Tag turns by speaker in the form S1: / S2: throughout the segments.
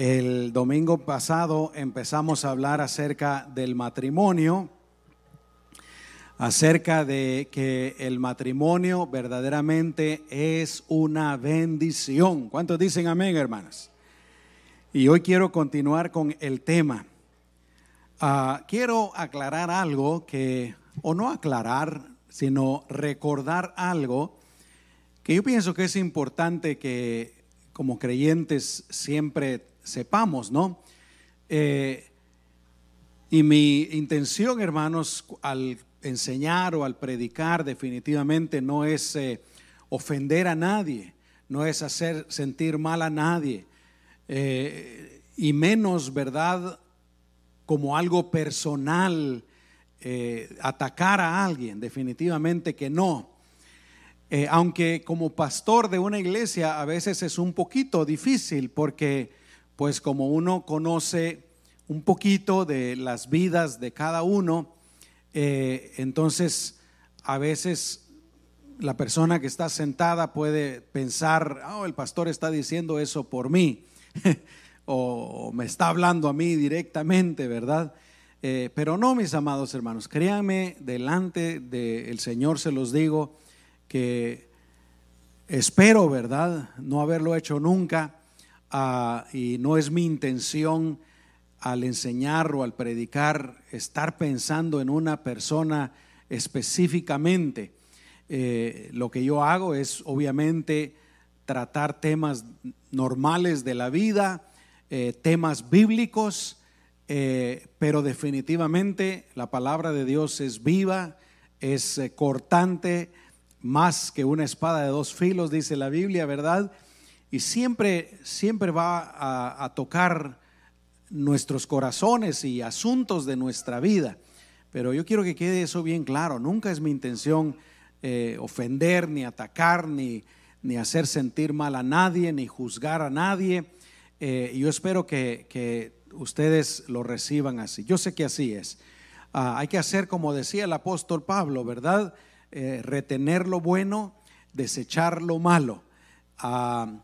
S1: El domingo pasado empezamos a hablar acerca del matrimonio, acerca de que el matrimonio verdaderamente es una bendición. ¿Cuántos dicen amén, hermanas? Y hoy quiero continuar con el tema. Ah, quiero aclarar algo que, o no aclarar, sino recordar algo que yo pienso que es importante que como creyentes siempre sepamos, ¿no? Eh, y mi intención, hermanos, al enseñar o al predicar definitivamente no es eh, ofender a nadie, no es hacer sentir mal a nadie, eh, y menos, ¿verdad? Como algo personal, atacar a alguien, definitivamente que no. aunque como pastor de una iglesia a veces es un poquito difícil porque pues como uno conoce un poquito de las vidas de cada uno, eh, entonces a veces la persona que está sentada puede pensar, oh, el pastor está diciendo eso por mí, o me está hablando a mí directamente, ¿verdad? Eh, pero no, mis amados hermanos, créanme, delante del Señor se los digo que espero, ¿verdad? No haberlo hecho nunca Y no es mi intención al enseñar o al predicar estar pensando en una persona específicamente. Eh, lo que yo hago es obviamente tratar temas normales de la vida, eh, temas bíblicos, eh, pero definitivamente la palabra de Dios es viva, es cortante, más que una espada de dos filos, dice la Biblia, ¿verdad? Y siempre, siempre va a, tocar nuestros corazones y asuntos de nuestra vida. Pero yo quiero que quede eso bien claro. Nunca es mi intención eh, ofender, ni atacar, ni, ni, hacer sentir mal a nadie, ni juzgar a nadie. Eh, yo espero que, ustedes lo reciban así. Yo sé que así es. Ah, hay que hacer como decía el apóstol Pablo, ¿verdad? Eh, retener lo bueno, desechar lo malo. Ah,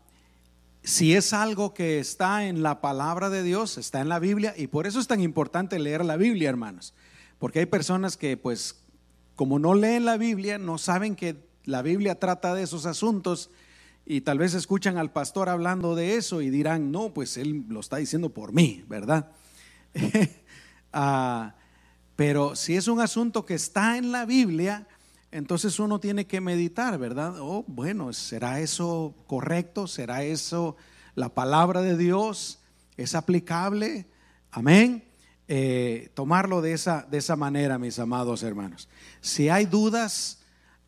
S1: si es algo que está en la palabra de Dios, está en la Biblia, y por eso es tan importante leer la Biblia, hermanos, porque hay personas que pues como no leen la Biblia, no saben que la Biblia trata de esos asuntos y tal vez escuchan al pastor hablando de eso y dirán, no, pues él lo está diciendo por mí, ¿verdad? Ah, pero si es un asunto que está en la Biblia, entonces uno tiene que meditar, ¿verdad? Oh, bueno, ¿será eso correcto? ¿Será eso la palabra de Dios? ¿Es aplicable? Amén. Eh, tomarlo de esa, de esa manera, mis amados hermanos. Si hay dudas,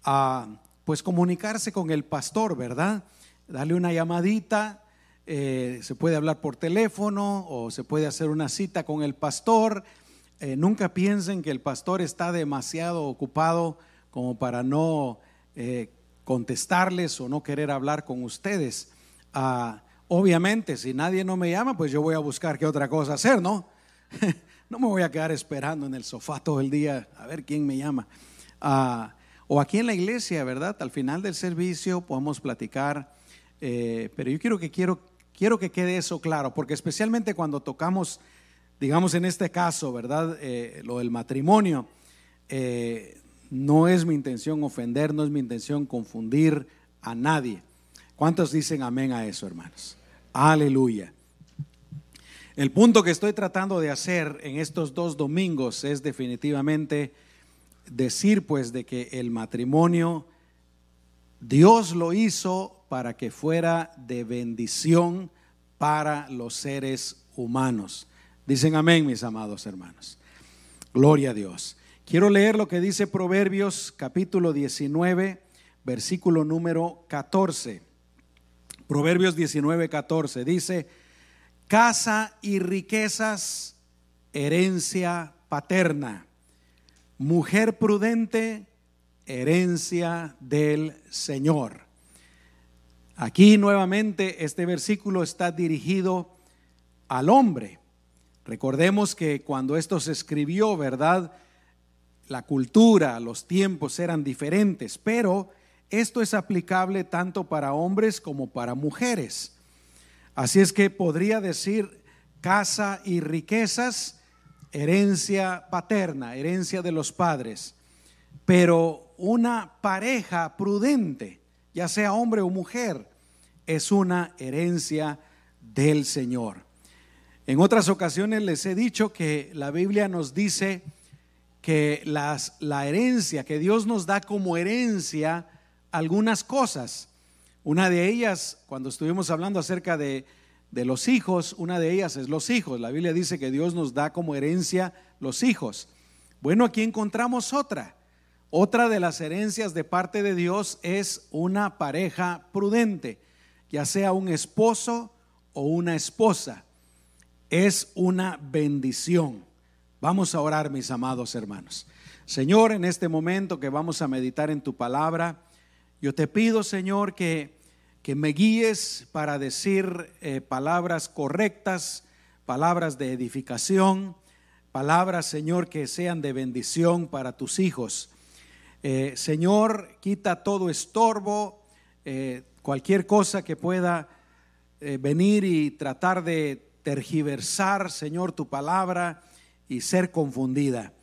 S1: ah, pues comunicarse con el pastor, ¿verdad? Darle una llamadita, eh, se puede hablar por teléfono o se puede hacer una cita con el pastor. Eh, nunca piensen que el pastor está demasiado ocupado como para no eh, contestarles o no querer hablar con ustedes. Ah, obviamente, si nadie no me llama, pues yo voy a buscar qué otra cosa hacer, ¿no? no me voy a quedar esperando en el sofá todo el día a ver quién me llama. Ah, o aquí en la iglesia, ¿verdad? Al final del servicio podemos platicar, eh, pero yo quiero que, quiero, quiero que quede eso claro, porque especialmente cuando tocamos, digamos en este caso, ¿verdad? Eh, lo del matrimonio, no es mi intención ofender, no es mi intención confundir a nadie. ¿Cuántos dicen amén a eso, hermanos? Aleluya. El punto que estoy tratando de hacer en estos dos domingos es definitivamente decir pues de que el matrimonio Dios lo hizo para que fuera de bendición para los seres humanos. Dicen amén, mis amados hermanos. Gloria a Dios. Quiero leer lo que dice Proverbios capítulo 19, versículo número 14. Proverbios 19, 14 dice, casa y riquezas, herencia paterna, mujer prudente, herencia del Señor. Aquí nuevamente este versículo está dirigido al hombre. Recordemos que cuando esto se escribió, ¿verdad? La cultura, los tiempos eran diferentes, pero esto es aplicable tanto para hombres como para mujeres. Así es que podría decir casa y riquezas, herencia paterna, herencia de los padres. Pero una pareja prudente, ya sea hombre o mujer, es una herencia del Señor. En otras ocasiones les he dicho que la Biblia nos dice que las, la herencia, que Dios nos da como herencia algunas cosas. Una de ellas, cuando estuvimos hablando acerca de, de los hijos, una de ellas es los hijos. La Biblia dice que Dios nos da como herencia los hijos. Bueno, aquí encontramos otra. Otra de las herencias de parte de Dios es una pareja prudente, ya sea un esposo o una esposa. Es una bendición. Vamos a orar, mis amados hermanos. Señor, en este momento que vamos a meditar en tu palabra, yo te pido, Señor, que, que me guíes para decir eh, palabras correctas, palabras de edificación, palabras, Señor, que sean de bendición para tus hijos. Eh, Señor, quita todo estorbo, eh, cualquier cosa que pueda venir y tratar de tergiversar, Señor, tu palabra y ser confundida.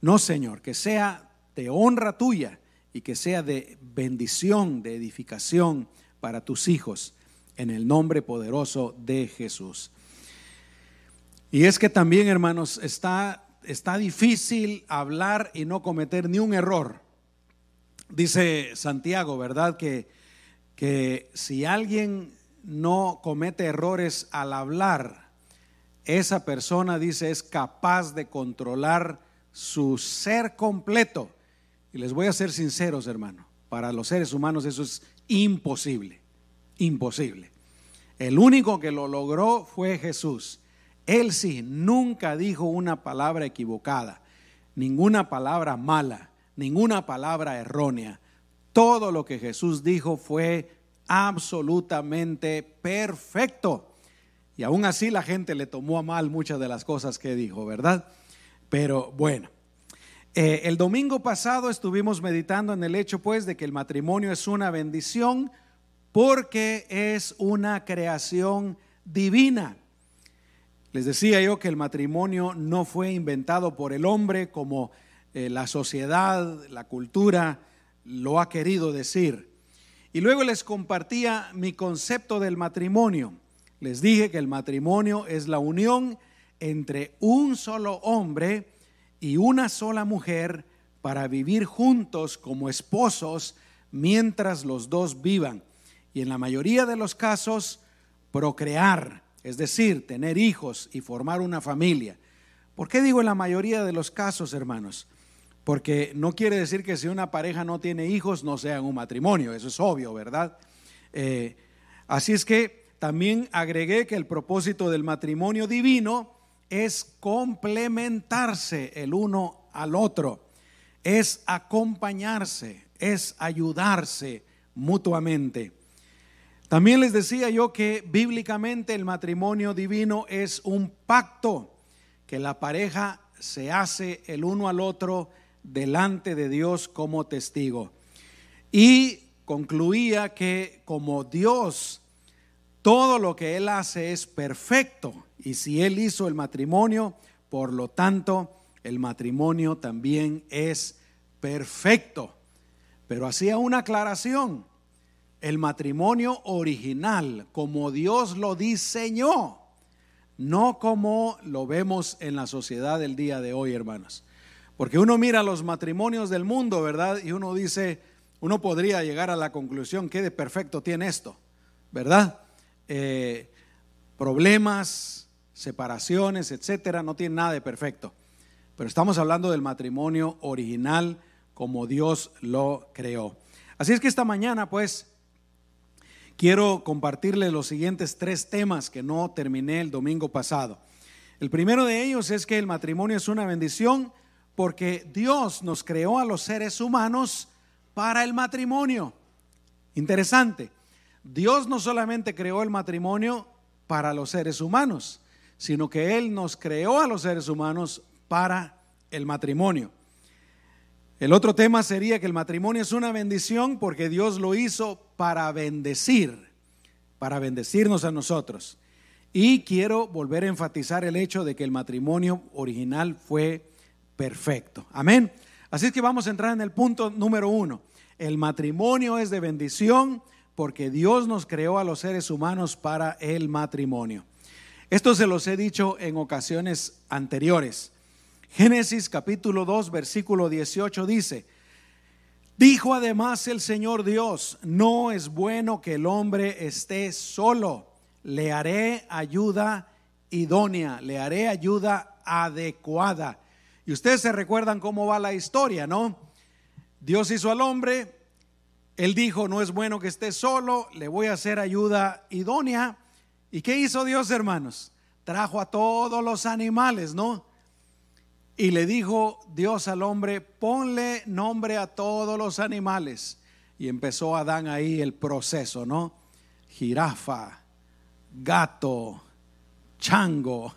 S1: No, Señor, que sea de honra tuya y que sea de bendición, de edificación para tus hijos, en el nombre poderoso de Jesús. Y es que también, hermanos, está, está difícil hablar y no cometer ni un error. Dice Santiago, ¿verdad? Que, que si alguien no comete errores al hablar, esa persona, dice, es capaz de controlar su ser completo y les voy a ser sinceros, hermano, para los seres humanos eso es imposible, imposible. El único que lo logró fue Jesús. Él sí, nunca dijo una palabra equivocada, ninguna palabra mala, ninguna palabra errónea. Todo lo que Jesús dijo fue absolutamente perfecto. Y aún así la gente le tomó a mal muchas de las cosas que dijo, ¿verdad? Pero bueno, eh, el domingo pasado estuvimos meditando en el hecho pues de que el matrimonio es una bendición porque es una creación divina. Les decía yo que el matrimonio no fue inventado por el hombre como eh, la sociedad, la cultura lo ha querido decir. Y luego les compartía mi concepto del matrimonio. Les dije que el matrimonio es la unión entre un solo hombre y una sola mujer para vivir juntos como esposos mientras los dos vivan. Y en la mayoría de los casos, procrear, es decir, tener hijos y formar una familia. ¿Por qué digo en la mayoría de los casos, hermanos? Porque no quiere decir que si una pareja no tiene hijos no sea un matrimonio, eso es obvio, ¿verdad? Eh, así es que también agregué que el propósito del matrimonio divino es complementarse el uno al otro, es acompañarse, es ayudarse mutuamente. También les decía yo que bíblicamente el matrimonio divino es un pacto que la pareja se hace el uno al otro delante de Dios como testigo. Y concluía que como Dios, todo lo que Él hace es perfecto y si él hizo el matrimonio, por lo tanto, el matrimonio también es perfecto. Pero hacía una aclaración. El matrimonio original, como Dios lo diseñó, no como lo vemos en la sociedad del día de hoy, hermanos. Porque uno mira los matrimonios del mundo, ¿verdad? Y uno dice, uno podría llegar a la conclusión, ¿qué de perfecto tiene esto? ¿Verdad? Eh, problemas, separaciones, etcétera, no tiene nada de perfecto. Pero estamos hablando del matrimonio original como Dios lo creó. Así es que esta mañana, pues, quiero compartirles los siguientes tres temas que no terminé el domingo pasado. El primero de ellos es que el matrimonio es una bendición porque Dios nos creó a los seres humanos para el matrimonio. Interesante. Dios no solamente creó el matrimonio para los seres humanos, sino que Él nos creó a los seres humanos para el matrimonio. El otro tema sería que el matrimonio es una bendición porque Dios lo hizo para bendecir, para bendecirnos a nosotros. Y quiero volver a enfatizar el hecho de que el matrimonio original fue perfecto. Amén. Así es que vamos a entrar en el punto número uno. El matrimonio es de bendición porque Dios nos creó a los seres humanos para el matrimonio. Esto se los he dicho en ocasiones anteriores. Génesis capítulo 2, versículo 18 dice, dijo además el Señor Dios, no es bueno que el hombre esté solo, le haré ayuda idónea, le haré ayuda adecuada. Y ustedes se recuerdan cómo va la historia, ¿no? Dios hizo al hombre, él dijo, no es bueno que esté solo, le voy a hacer ayuda idónea. ¿Y qué hizo Dios, hermanos? Trajo a todos los animales, ¿no? Y le dijo Dios al hombre, ponle nombre a todos los animales. Y empezó Adán ahí el proceso, ¿no? Jirafa, gato, chango.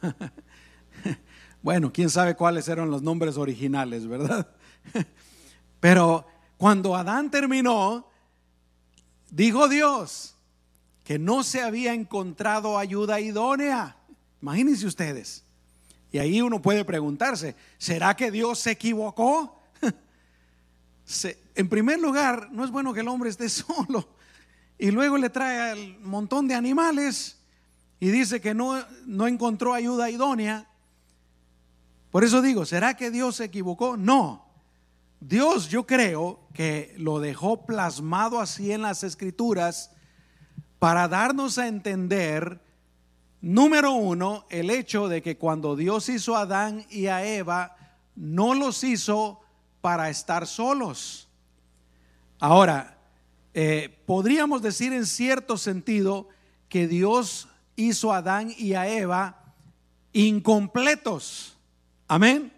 S1: bueno, quién sabe cuáles eran los nombres originales, ¿verdad? Pero cuando Adán terminó, dijo Dios que no se había encontrado ayuda idónea. Imagínense ustedes. Y ahí uno puede preguntarse, ¿será que Dios se equivocó? en primer lugar, no es bueno que el hombre esté solo. Y luego le trae al montón de animales y dice que no, no encontró ayuda idónea. Por eso digo, ¿será que Dios se equivocó? No. Dios yo creo que lo dejó plasmado así en las escrituras para darnos a entender Número uno, el hecho de que cuando Dios hizo a Adán y a Eva, no los hizo para estar solos. Ahora, eh, podríamos decir en cierto sentido que Dios hizo a Adán y a Eva incompletos. Amén.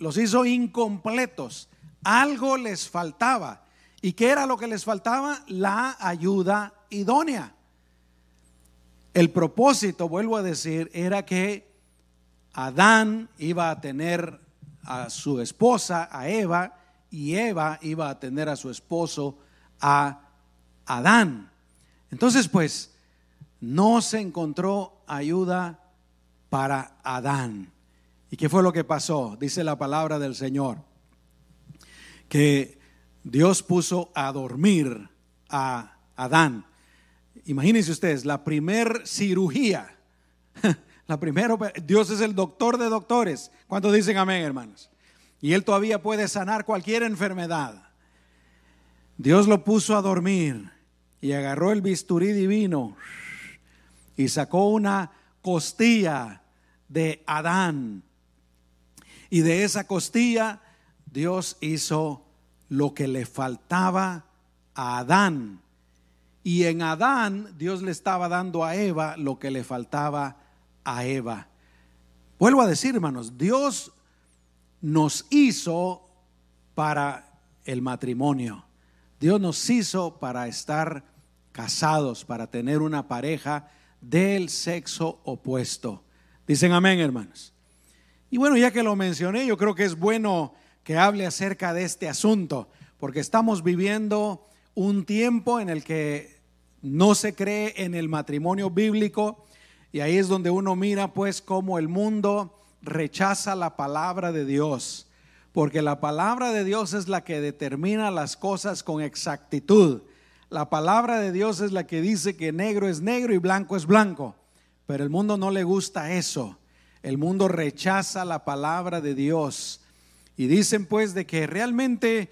S1: Los hizo incompletos. Algo les faltaba. ¿Y qué era lo que les faltaba? La ayuda idónea. El propósito, vuelvo a decir, era que Adán iba a tener a su esposa, a Eva, y Eva iba a tener a su esposo, a Adán. Entonces, pues, no se encontró ayuda para Adán. ¿Y qué fue lo que pasó? Dice la palabra del Señor, que Dios puso a dormir a Adán Imagínense ustedes, la primer cirugía, la primera, Dios es el doctor de doctores. ¿Cuántos dicen amén, hermanos? Y Él todavía puede sanar cualquier enfermedad. Dios lo puso a dormir y agarró el bisturí divino y sacó una costilla de Adán. Y de esa costilla Dios hizo lo que le faltaba a Adán y en Adán Dios le estaba dando a Eva lo que le faltaba a Eva. Vuelvo a decir, hermanos, Dios nos hizo para el matrimonio. Dios nos hizo para estar casados, para tener una pareja del sexo opuesto. Dicen amén, hermanos. Y bueno, ya que lo mencioné, yo creo que es bueno que hable acerca de este asunto, porque estamos viviendo un tiempo en el que no se cree en el matrimonio bíblico y ahí es donde uno mira pues cómo el mundo rechaza la palabra de Dios, porque la palabra de Dios es la que determina las cosas con exactitud. La palabra de Dios es la que dice que negro es negro y blanco es blanco, pero el mundo no le gusta eso. El mundo rechaza la palabra de Dios. Y dicen pues de que realmente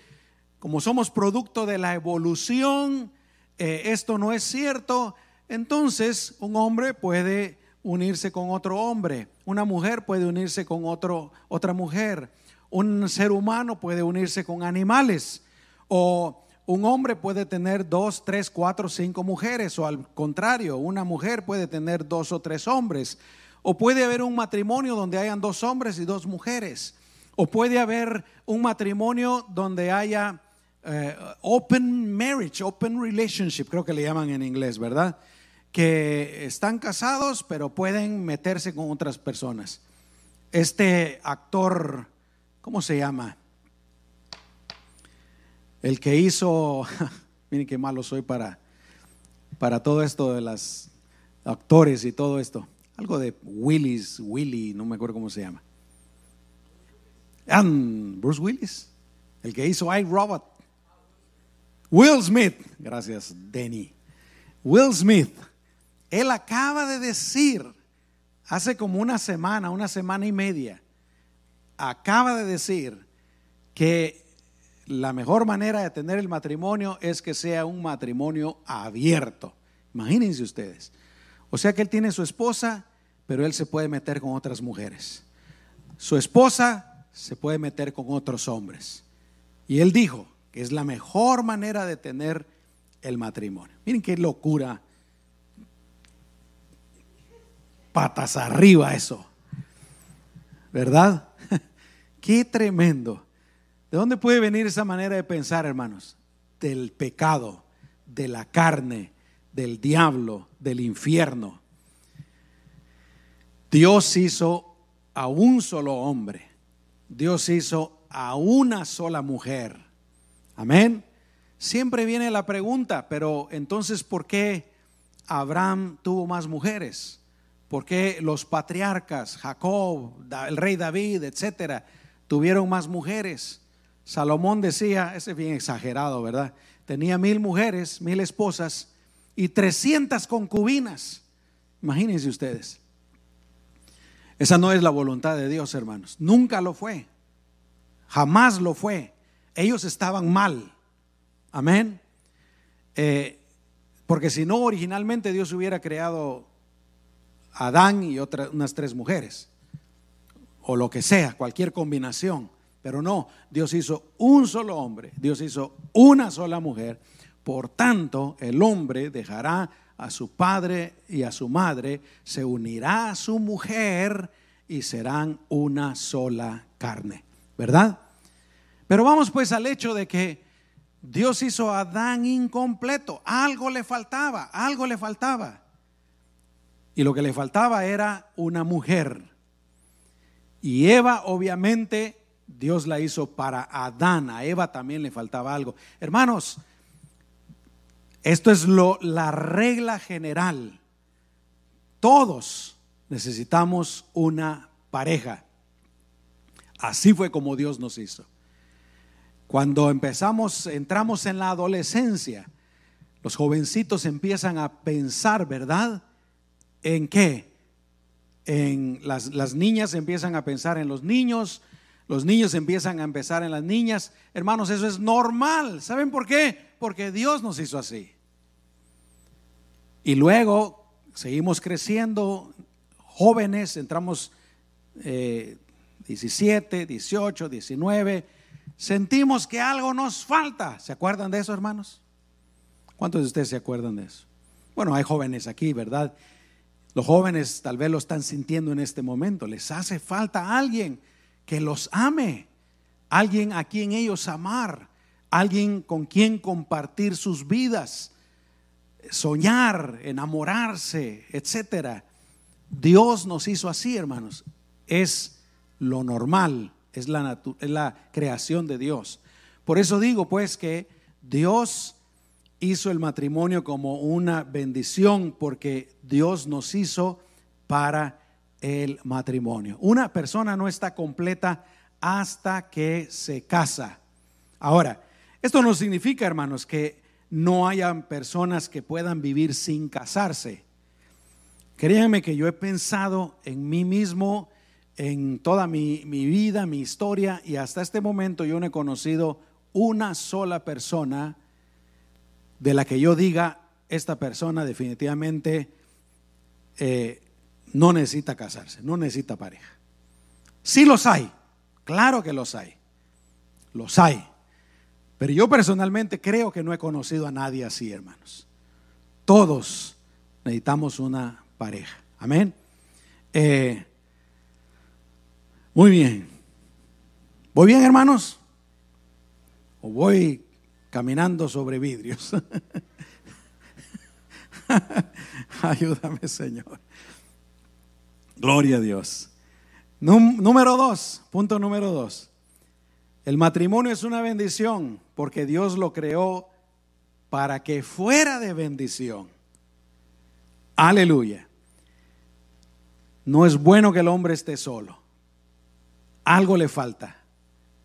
S1: como somos producto de la evolución, eh, esto no es cierto, entonces un hombre puede unirse con otro hombre, una mujer puede unirse con otro, otra mujer, un ser humano puede unirse con animales, o un hombre puede tener dos, tres, cuatro, cinco mujeres, o al contrario, una mujer puede tener dos o tres hombres, o puede haber un matrimonio donde hayan dos hombres y dos mujeres, o puede haber un matrimonio donde haya eh, open marriage, open relationship, creo que le llaman en inglés, ¿verdad? Que están casados, pero pueden meterse con otras personas. Este actor, ¿cómo se llama? El que hizo, miren qué malo soy para, para todo esto de las actores y todo esto. Algo de Willis, Willy, no me acuerdo cómo se llama. And Bruce Willis, el que hizo I Robot. Will Smith, gracias Denny. Will Smith, él acaba de decir hace como una semana, una semana y media, acaba de decir que la mejor manera de tener el matrimonio es que sea un matrimonio abierto. Imagínense ustedes. O sea que él tiene su esposa, pero él se puede meter con otras mujeres. Su esposa se puede meter con otros hombres. Y él dijo que es la mejor manera de tener el matrimonio. Miren qué locura. Patas arriba eso. ¿Verdad? qué tremendo. ¿De dónde puede venir esa manera de pensar, hermanos? Del pecado, de la carne, del diablo, del infierno. Dios hizo a un solo hombre. Dios hizo a una sola mujer. Amén. Siempre viene la pregunta, pero entonces, ¿por qué Abraham tuvo más mujeres? ¿Por qué los patriarcas, Jacob, el rey David, etcétera, tuvieron más mujeres? Salomón decía, ese es bien exagerado, ¿verdad? Tenía mil mujeres, mil esposas y trescientas concubinas. Imagínense ustedes. Esa no es la voluntad de Dios, hermanos. Nunca lo fue. Jamás lo fue. Ellos estaban mal. Amén. Eh, porque si no, originalmente Dios hubiera creado a Adán y otras unas tres mujeres. O lo que sea, cualquier combinación. Pero no, Dios hizo un solo hombre, Dios hizo una sola mujer. Por tanto, el hombre dejará a su padre y a su madre, se unirá a su mujer y serán una sola carne. ¿Verdad? Pero vamos pues al hecho de que Dios hizo a Adán incompleto. Algo le faltaba, algo le faltaba. Y lo que le faltaba era una mujer. Y Eva obviamente Dios la hizo para Adán, a Eva también le faltaba algo. Hermanos, esto es lo, la regla general. Todos necesitamos una pareja. Así fue como Dios nos hizo. Cuando empezamos, entramos en la adolescencia, los jovencitos empiezan a pensar, ¿verdad? ¿En qué? En las, las niñas empiezan a pensar en los niños, los niños empiezan a empezar en las niñas. Hermanos, eso es normal. ¿Saben por qué? Porque Dios nos hizo así. Y luego seguimos creciendo, jóvenes, entramos 17, 18, 19. Sentimos que algo nos falta. ¿Se acuerdan de eso, hermanos? ¿Cuántos de ustedes se acuerdan de eso? Bueno, hay jóvenes aquí, ¿verdad? Los jóvenes tal vez lo están sintiendo en este momento. Les hace falta alguien que los ame, alguien a quien ellos amar, alguien con quien compartir sus vidas, soñar, enamorarse, etcétera. Dios nos hizo así, hermanos. Es lo normal, es la, la creación de Dios. Por eso digo, pues, que Dios hizo el matrimonio como una bendición porque Dios nos hizo para el matrimonio. Una persona no está completa hasta que se casa. Ahora, esto no significa, hermanos, que no hayan personas que puedan vivir sin casarse. Créanme que yo he pensado en mí mismo, en toda mi, mi, vida, mi historia, y hasta este momento yo no he conocido una sola persona de la que yo diga, esta persona definitivamente eh, no necesita casarse, no necesita pareja. Sí los hay, claro que los hay, los hay. Pero yo personalmente creo que no he conocido a nadie así, hermanos. Todos necesitamos una pareja. Amén. Eh, muy bien. ¿Voy bien, hermanos? ¿O voy caminando sobre vidrios? Ayúdame, Señor. Gloria a Dios. Número dos, punto número dos. El matrimonio es una bendición porque Dios lo creó para que fuera de bendición. Aleluya. no es bueno que el hombre esté solo. Algo le falta.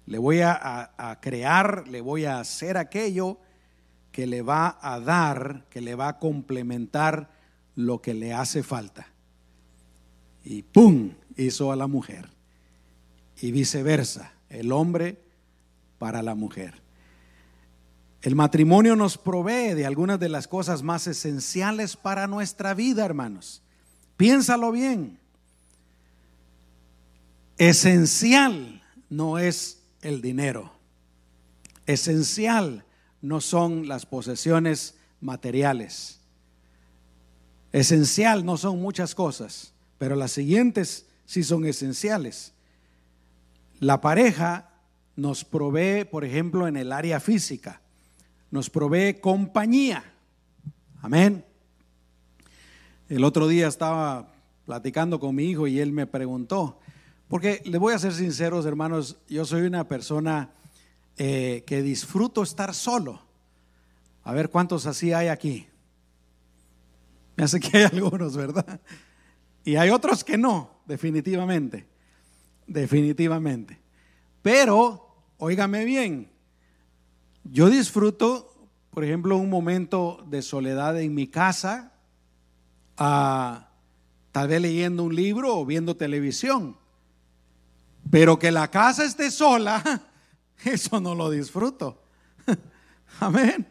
S1: Le voy a, crear, le voy a hacer aquello que le va a dar, que le va a complementar lo que le hace falta. Y ¡pum! hizo a la mujer. Y viceversa, el hombre para la mujer. El matrimonio nos provee de algunas de las cosas más esenciales para nuestra vida, hermanos. Piénsalo bien. Esencial no es el dinero. Esencial no son las posesiones materiales. Esencial no son muchas cosas, pero las siguientes sí son esenciales. La pareja nos provee, por ejemplo, en el área física, nos provee compañía. Amén. El otro día estaba platicando con mi hijo y él me preguntó, porque le voy a ser sinceros, hermanos, yo soy una persona eh, que disfruto estar solo. A ver cuántos así hay aquí. Me hace que hay algunos, ¿verdad? Y hay otros que no, definitivamente. Definitivamente. Pero, óigame bien, yo disfruto, por ejemplo, un momento de soledad en mi casa, tal vez leyendo un libro o viendo televisión. Pero que la casa esté sola, eso no lo disfruto. Amén.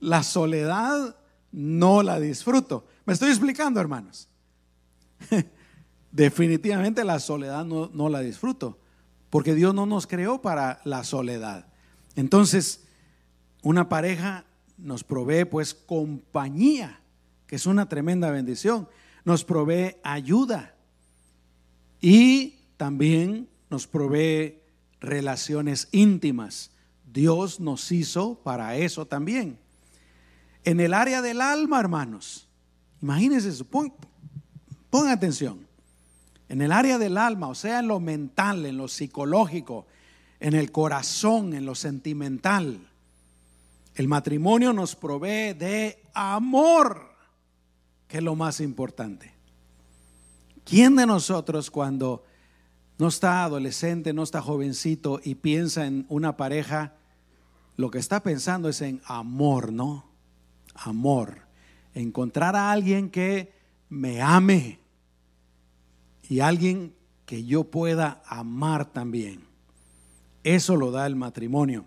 S1: La soledad no la disfruto. ¿Me estoy explicando, hermanos? Definitivamente la soledad no, no, la disfruto, porque Dios no nos creó para la soledad. Entonces, una pareja nos provee pues compañía, que es una tremenda bendición, nos provee ayuda y también nos provee relaciones íntimas. Dios nos hizo para eso también. En el área del alma, hermanos, imagínense eso, pongan atención. En el área del alma, o sea, en lo mental, en lo psicológico, en el corazón, en lo sentimental, el matrimonio nos provee de amor, que es lo más importante. ¿Quién de nosotros cuando no está adolescente, no está jovencito y piensa en una pareja, lo que está pensando es en amor, ¿no? Amor. Encontrar a alguien que me ame y alguien que yo pueda amar también. Eso lo da el matrimonio.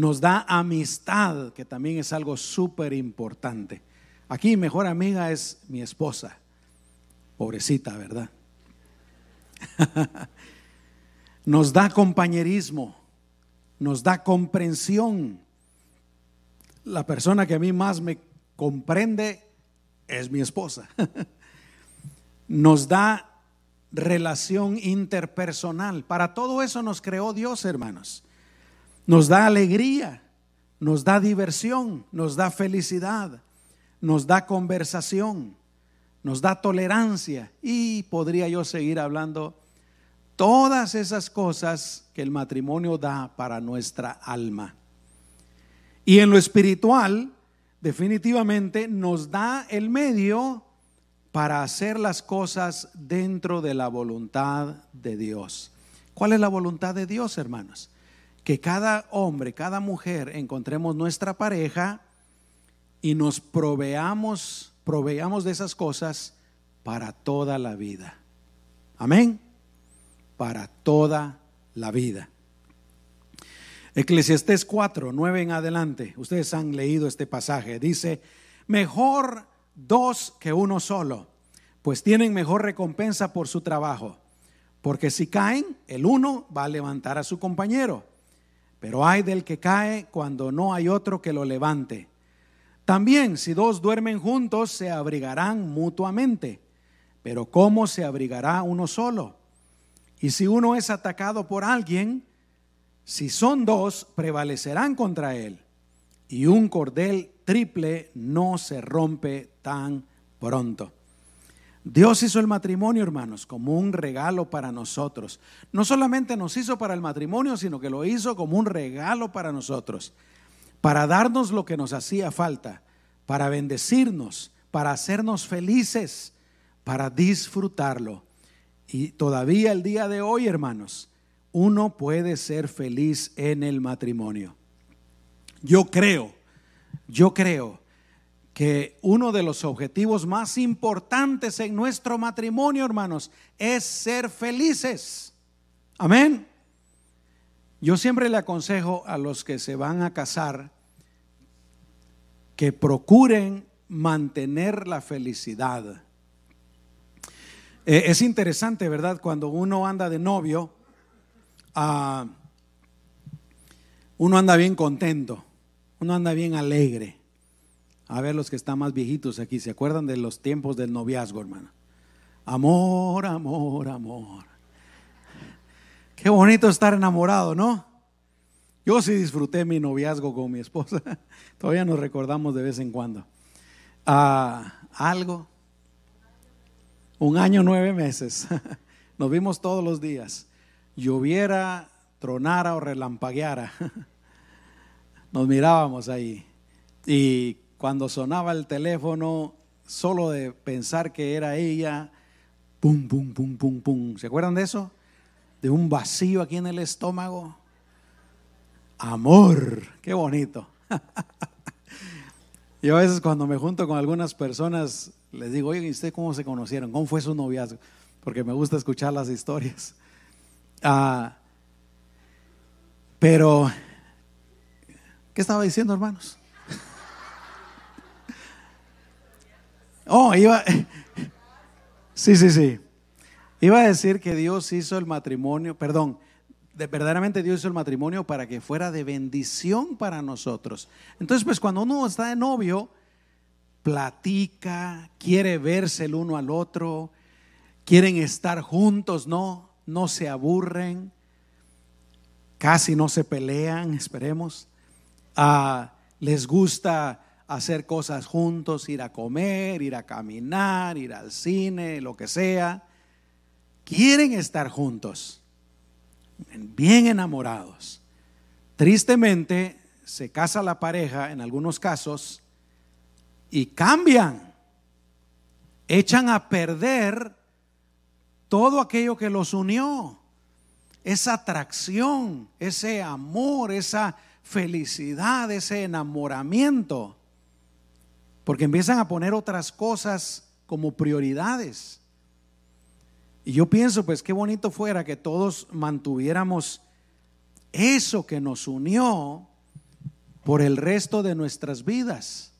S1: Nos da amistad, que también es algo súper importante. Aquí mejor amiga es mi esposa. Pobrecita, ¿verdad? nos da compañerismo, nos da comprensión. La persona que a mí más me comprende es mi esposa. nos da relación interpersonal. Para todo eso nos creó Dios, hermanos. Nos da alegría, nos da diversión, nos da felicidad, nos da conversación nos da tolerancia y podría yo seguir hablando todas esas cosas que el matrimonio da para nuestra alma. Y en lo espiritual, definitivamente nos da el medio para hacer las cosas dentro de la voluntad de Dios. ¿Cuál es la voluntad de Dios, hermanos? Que cada hombre, cada mujer encontremos nuestra pareja y nos proveamos proveamos de esas cosas para toda la vida. Amén. Para toda la vida. Eclesiastés 4, 9 en adelante. Ustedes han leído este pasaje. Dice, mejor dos que uno solo, pues tienen mejor recompensa por su trabajo. Porque si caen, el uno va a levantar a su compañero. Pero hay del que cae cuando no hay otro que lo levante. También si dos duermen juntos, se abrigarán mutuamente. Pero ¿cómo se abrigará uno solo? Y si uno es atacado por alguien, si son dos, prevalecerán contra él. Y un cordel triple no se rompe tan pronto. Dios hizo el matrimonio, hermanos, como un regalo para nosotros. No solamente nos hizo para el matrimonio, sino que lo hizo como un regalo para nosotros para darnos lo que nos hacía falta, para bendecirnos, para hacernos felices, para disfrutarlo. Y todavía el día de hoy, hermanos, uno puede ser feliz en el matrimonio. Yo creo, yo creo que uno de los objetivos más importantes en nuestro matrimonio, hermanos, es ser felices. Amén. Yo siempre le aconsejo a los que se van a casar que procuren mantener la felicidad. Eh, es interesante, ¿verdad? Cuando uno anda de novio, ah, uno anda bien contento, uno anda bien alegre. A ver los que están más viejitos aquí, ¿se acuerdan de los tiempos del noviazgo, hermano? Amor, amor, amor. Qué bonito estar enamorado, ¿no? Yo sí disfruté mi noviazgo con mi esposa. Todavía nos recordamos de vez en cuando. Ah, algo. Un año, nueve meses. Nos vimos todos los días. Lloviera, tronara o relampagueara. Nos mirábamos ahí. Y cuando sonaba el teléfono, solo de pensar que era ella, pum, pum, pum, pum, pum. ¿Se acuerdan de eso? De un vacío aquí en el estómago. Amor, qué bonito. Yo a veces cuando me junto con algunas personas les digo, oye, ¿y usted cómo se conocieron? ¿Cómo fue su noviazgo? Porque me gusta escuchar las historias. Ah, pero, ¿qué estaba diciendo, hermanos? Oh, iba. Sí, sí, sí. Iba a decir que Dios hizo el matrimonio, perdón, de, verdaderamente Dios hizo el matrimonio para que fuera de bendición para nosotros. Entonces, pues cuando uno está de novio, platica, quiere verse el uno al otro, quieren estar juntos, no, no se aburren, casi no se pelean, esperemos. Ah, les gusta hacer cosas juntos, ir a comer, ir a caminar, ir al cine, lo que sea. Quieren estar juntos, bien enamorados. Tristemente, se casa la pareja en algunos casos y cambian, echan a perder todo aquello que los unió, esa atracción, ese amor, esa felicidad, ese enamoramiento, porque empiezan a poner otras cosas como prioridades. Y yo pienso, pues qué bonito fuera que todos mantuviéramos eso que nos unió por el resto de nuestras vidas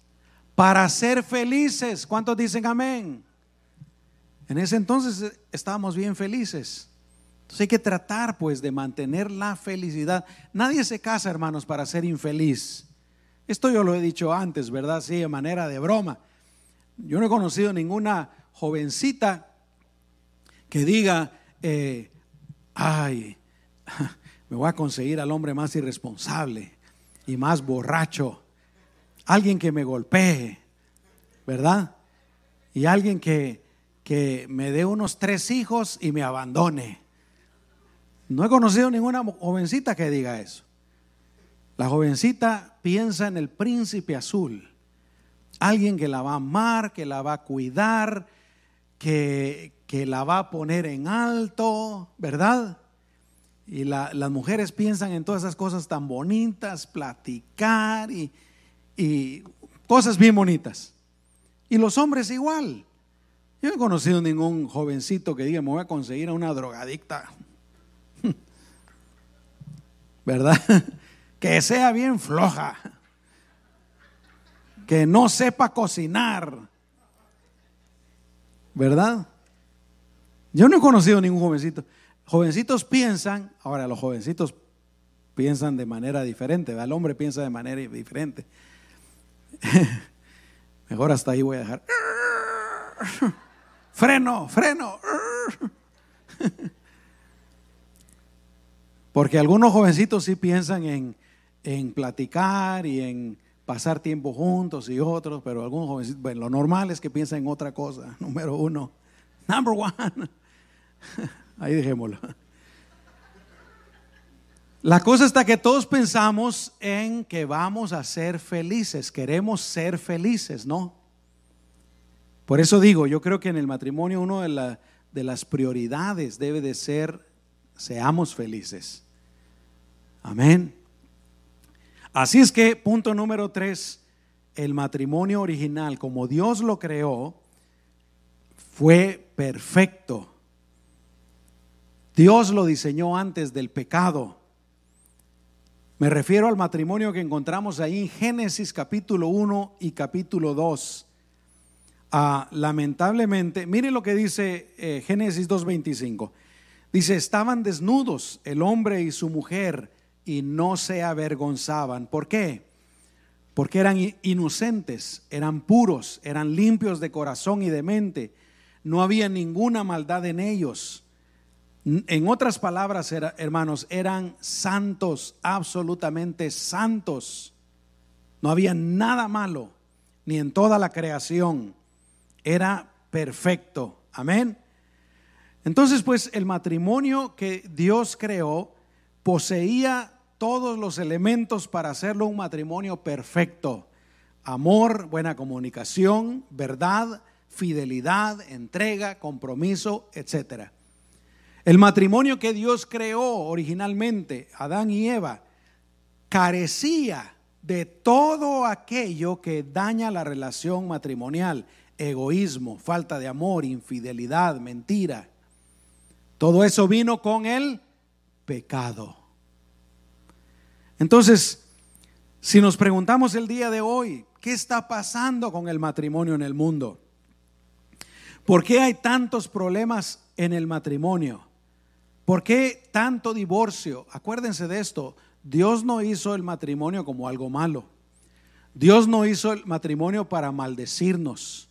S1: para ser felices. ¿Cuántos dicen amén? En ese entonces estábamos bien felices. Entonces hay que tratar pues de mantener la felicidad. Nadie se casa, hermanos, para ser infeliz. Esto yo lo he dicho antes, ¿verdad? Sí, de manera de broma. Yo no he conocido ninguna jovencita que diga, eh, ay, me voy a conseguir al hombre más irresponsable y más borracho alguien que me golpee, ¿verdad? Y alguien que, que me dé unos tres hijos y me abandone. No he conocido ninguna jovencita que diga eso. La jovencita piensa en el príncipe azul, alguien que la va a amar, que la va a cuidar, que, que la va a poner en alto, ¿verdad? Y las mujeres piensan en todas esas cosas tan bonitas, platicar y, y cosas bien bonitas. Y los hombres igual. Yo no he conocido ningún jovencito que diga, me voy a conseguir a una drogadicta. ¿Verdad? Que sea bien floja. Que no sepa cocinar. ¿Verdad? Yo no he conocido ningún jovencito. Jovencitos piensan, ahora los jovencitos piensan de manera diferente, el hombre piensa de manera diferente. Mejor hasta ahí voy a dejar. Freno, freno. Porque algunos jovencitos sí piensan en, en platicar y en pasar tiempo juntos y otros, pero algunos jovencitos, bueno, lo normal es que piensan en otra cosa. Número uno, number one. Ahí dejémoslo. La cosa está que todos pensamos en que vamos a ser felices, queremos ser felices, ¿no? Por eso digo, yo creo que en el matrimonio una de, de las prioridades debe de ser, seamos felices. Amén. Así es que, punto número tres, el matrimonio original, como Dios lo creó, fue perfecto. Dios lo diseñó antes del pecado. Me refiero al matrimonio que encontramos ahí en Génesis capítulo 1 y capítulo 2. Ah, lamentablemente, mire lo que dice eh, Génesis 2.25. Dice, estaban desnudos el hombre y su mujer y no se avergonzaban. ¿Por qué? Porque eran inocentes, eran puros, eran limpios de corazón y de mente. No había ninguna maldad en ellos. En otras palabras, hermanos, eran santos, absolutamente santos. No había nada malo, ni en toda la creación. Era perfecto. Amén. Entonces, pues el matrimonio que Dios creó poseía todos los elementos para hacerlo un matrimonio perfecto. Amor, buena comunicación, verdad, fidelidad, entrega, compromiso, etc. El matrimonio que Dios creó originalmente, Adán y Eva, carecía de todo aquello que daña la relación matrimonial, egoísmo, falta de amor, infidelidad, mentira. Todo eso vino con el pecado. Entonces, si nos preguntamos el día de hoy, ¿qué está pasando con el matrimonio en el mundo? ¿Por qué hay tantos problemas en el matrimonio? ¿Por qué tanto divorcio? Acuérdense de esto, Dios no hizo el matrimonio como algo malo. Dios no hizo el matrimonio para maldecirnos.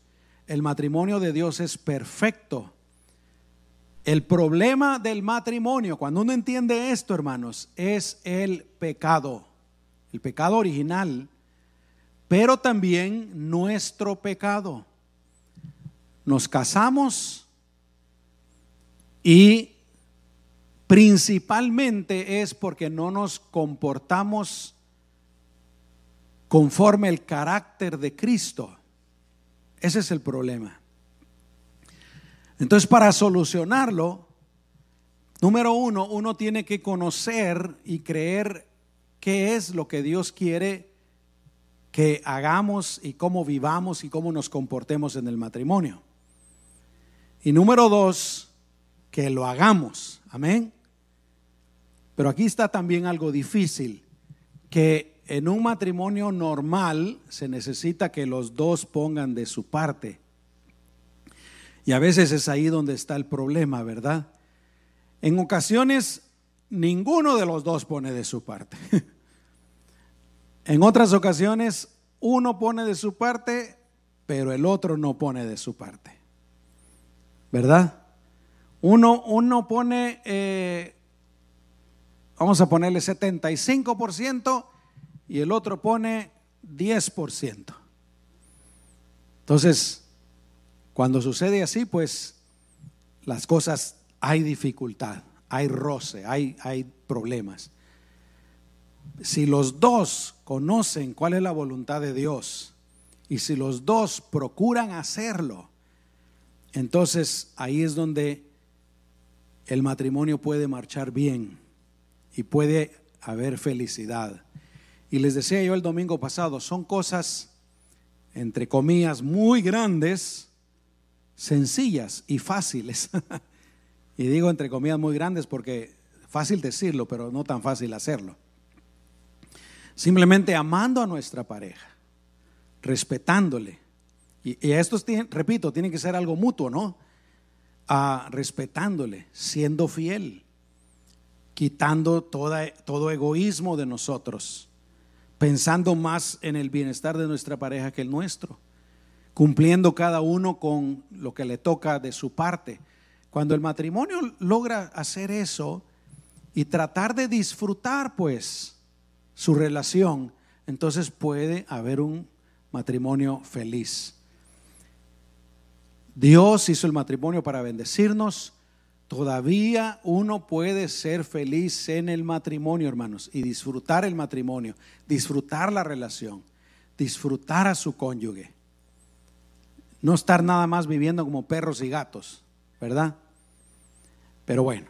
S1: El matrimonio de Dios es perfecto. El problema del matrimonio, cuando uno entiende esto, hermanos, es el pecado, el pecado original, pero también nuestro pecado. Nos casamos y principalmente es porque no nos comportamos conforme el carácter de Cristo. Ese es el problema. Entonces, para solucionarlo, número uno, uno tiene que conocer y creer qué es lo que Dios quiere que hagamos y cómo vivamos y cómo nos comportemos en el matrimonio. Y número dos, que lo hagamos. Amén. Pero aquí está también algo difícil, que en un matrimonio normal se necesita que los dos pongan de su parte. Y a veces es ahí donde está el problema, ¿verdad? En ocasiones ninguno de los dos pone de su parte. en otras ocasiones uno pone de su parte, pero el otro no pone de su parte. ¿Verdad? Uno, uno pone, eh, vamos a ponerle 75% y el otro pone 10%. Entonces, cuando sucede así, pues las cosas hay dificultad, hay roce, hay, hay problemas. Si los dos conocen cuál es la voluntad de Dios y si los dos procuran hacerlo, entonces ahí es donde el matrimonio puede marchar bien y puede haber felicidad. Y les decía yo el domingo pasado, son cosas, entre comillas, muy grandes, sencillas y fáciles. y digo entre comillas muy grandes porque fácil decirlo, pero no tan fácil hacerlo. Simplemente amando a nuestra pareja, respetándole. Y, y esto, repito, tiene que ser algo mutuo, ¿no? A respetándole, siendo fiel, quitando toda, todo egoísmo de nosotros, pensando más en el bienestar de nuestra pareja que el nuestro cumpliendo cada uno con lo que le toca de su parte. Cuando el matrimonio logra hacer eso y tratar de disfrutar pues su relación, entonces puede haber un matrimonio feliz. Dios hizo el matrimonio para bendecirnos. Todavía uno puede ser feliz en el matrimonio, hermanos, y disfrutar el matrimonio, disfrutar la relación, disfrutar a su cónyuge. No estar nada más viviendo como perros y gatos, ¿verdad? Pero bueno,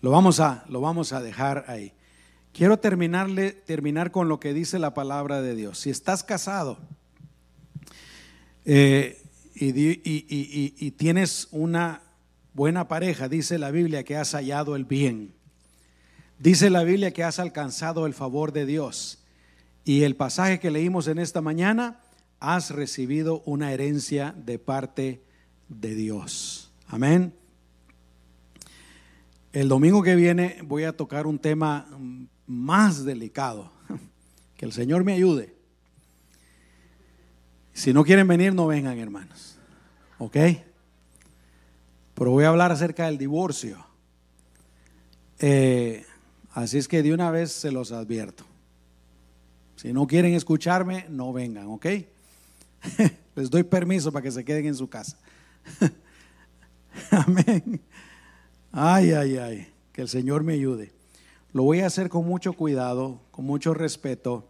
S1: lo vamos a, lo vamos a dejar ahí. Quiero terminarle, terminar con lo que dice la palabra de Dios. Si estás casado eh, y, tienes una buena pareja, dice la Biblia que has hallado el bien. Dice la Biblia que has alcanzado el favor de Dios. Y el pasaje que leímos en esta mañana, has recibido una herencia de parte de Dios. Amén. El domingo que viene voy a tocar un tema más delicado. Que el Señor me ayude. Si no quieren venir, no vengan, hermanos. ¿Ok? Pero voy a hablar acerca del divorcio. Eh, así es que de una vez se los advierto. Si no quieren escucharme, no vengan, ¿ok? Les doy permiso para que se queden en su casa. Amén. Ay, ay, ay. Que el Señor me ayude. Lo voy a hacer con mucho cuidado, con mucho respeto.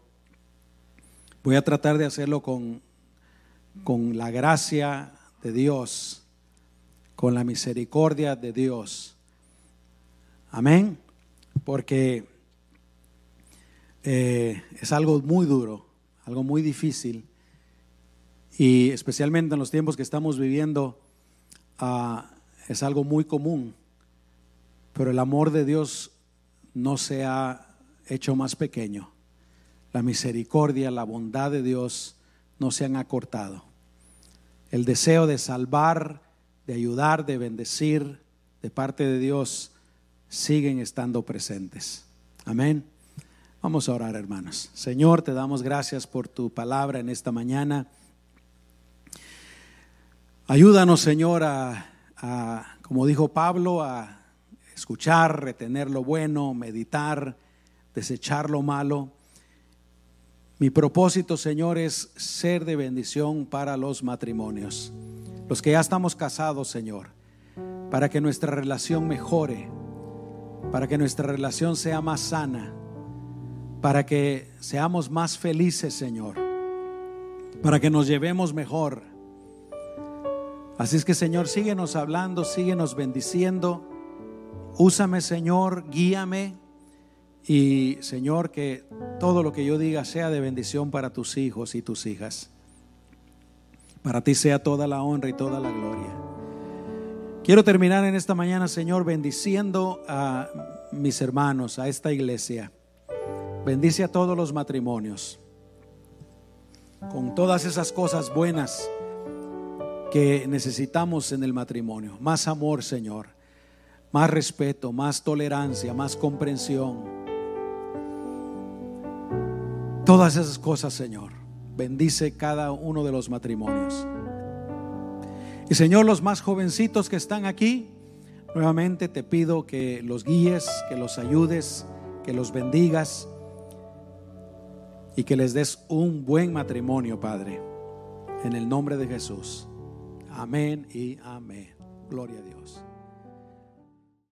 S1: Voy a tratar de hacerlo con, con la gracia de Dios, con la misericordia de Dios. Amén. Porque eh, es algo muy duro, algo muy difícil. Y especialmente en los tiempos que estamos viviendo, ah, es algo muy común. Pero el amor de Dios no se ha hecho más pequeño. La misericordia, la bondad de Dios no se han acortado. El deseo de salvar, de ayudar, de bendecir de parte de Dios siguen estando presentes. Amén. Vamos a orar, hermanos. Señor, te damos gracias por tu palabra en esta mañana. Ayúdanos, Señor, a, a como dijo Pablo, a escuchar, retener lo bueno, meditar, desechar lo malo. Mi propósito, Señor, es ser de bendición para los matrimonios, los que ya estamos casados, Señor, para que nuestra relación mejore, para que nuestra relación sea más sana, para que seamos más felices, Señor, para que nos llevemos mejor. Así es que, Señor, síguenos hablando, síguenos bendiciendo. Úsame, Señor, guíame. Y, Señor, que todo lo que yo diga sea de bendición para tus hijos y tus hijas. Para ti sea toda la honra y toda la gloria. Quiero terminar en esta mañana, Señor, bendiciendo a mis hermanos, a esta iglesia. Bendice a todos los matrimonios con todas esas cosas buenas que necesitamos en el matrimonio. Más amor, Señor más respeto, más tolerancia, más comprensión. Todas esas cosas, Señor, bendice cada uno de los matrimonios. Y Señor, los más jovencitos que están aquí, nuevamente te pido que los guíes, que los ayudes, que los bendigas y que les des un buen matrimonio, Padre. En el nombre de Jesús. Amén y amén. Gloria a Dios.